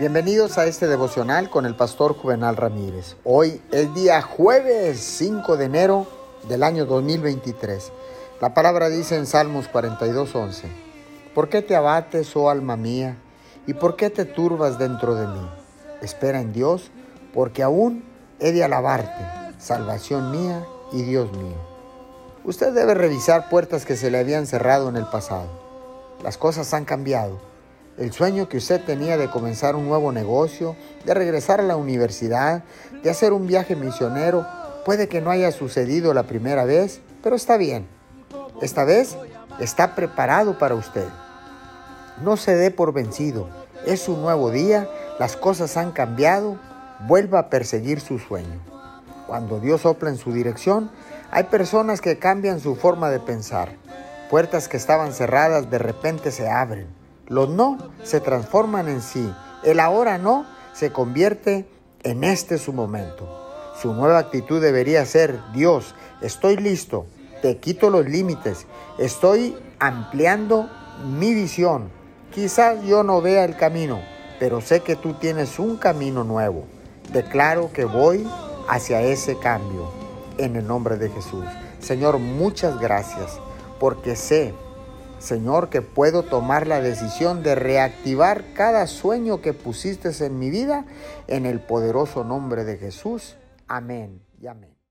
Bienvenidos a este devocional con el pastor Juvenal Ramírez. Hoy es día jueves 5 de enero del año 2023. La palabra dice en Salmos 42:11, ¿por qué te abates, oh alma mía, y por qué te turbas dentro de mí? Espera en Dios, porque aún he de alabarte, salvación mía y Dios mío. Usted debe revisar puertas que se le habían cerrado en el pasado. Las cosas han cambiado el sueño que usted tenía de comenzar un nuevo negocio, de regresar a la universidad, de hacer un viaje misionero, puede que no haya sucedido la primera vez, pero está bien. Esta vez está preparado para usted. No se dé por vencido. Es un nuevo día, las cosas han cambiado, vuelva a perseguir su sueño. Cuando Dios sopla en su dirección, hay personas que cambian su forma de pensar. Puertas que estaban cerradas de repente se abren. Los no se transforman en sí. El ahora no se convierte en este su momento. Su nueva actitud debería ser, Dios, estoy listo, te quito los límites, estoy ampliando mi visión. Quizás yo no vea el camino, pero sé que tú tienes un camino nuevo. Declaro que voy hacia ese cambio en el nombre de Jesús. Señor, muchas gracias porque sé Señor, que puedo tomar la decisión de reactivar cada sueño que pusiste en mi vida en el poderoso nombre de Jesús. Amén y amén.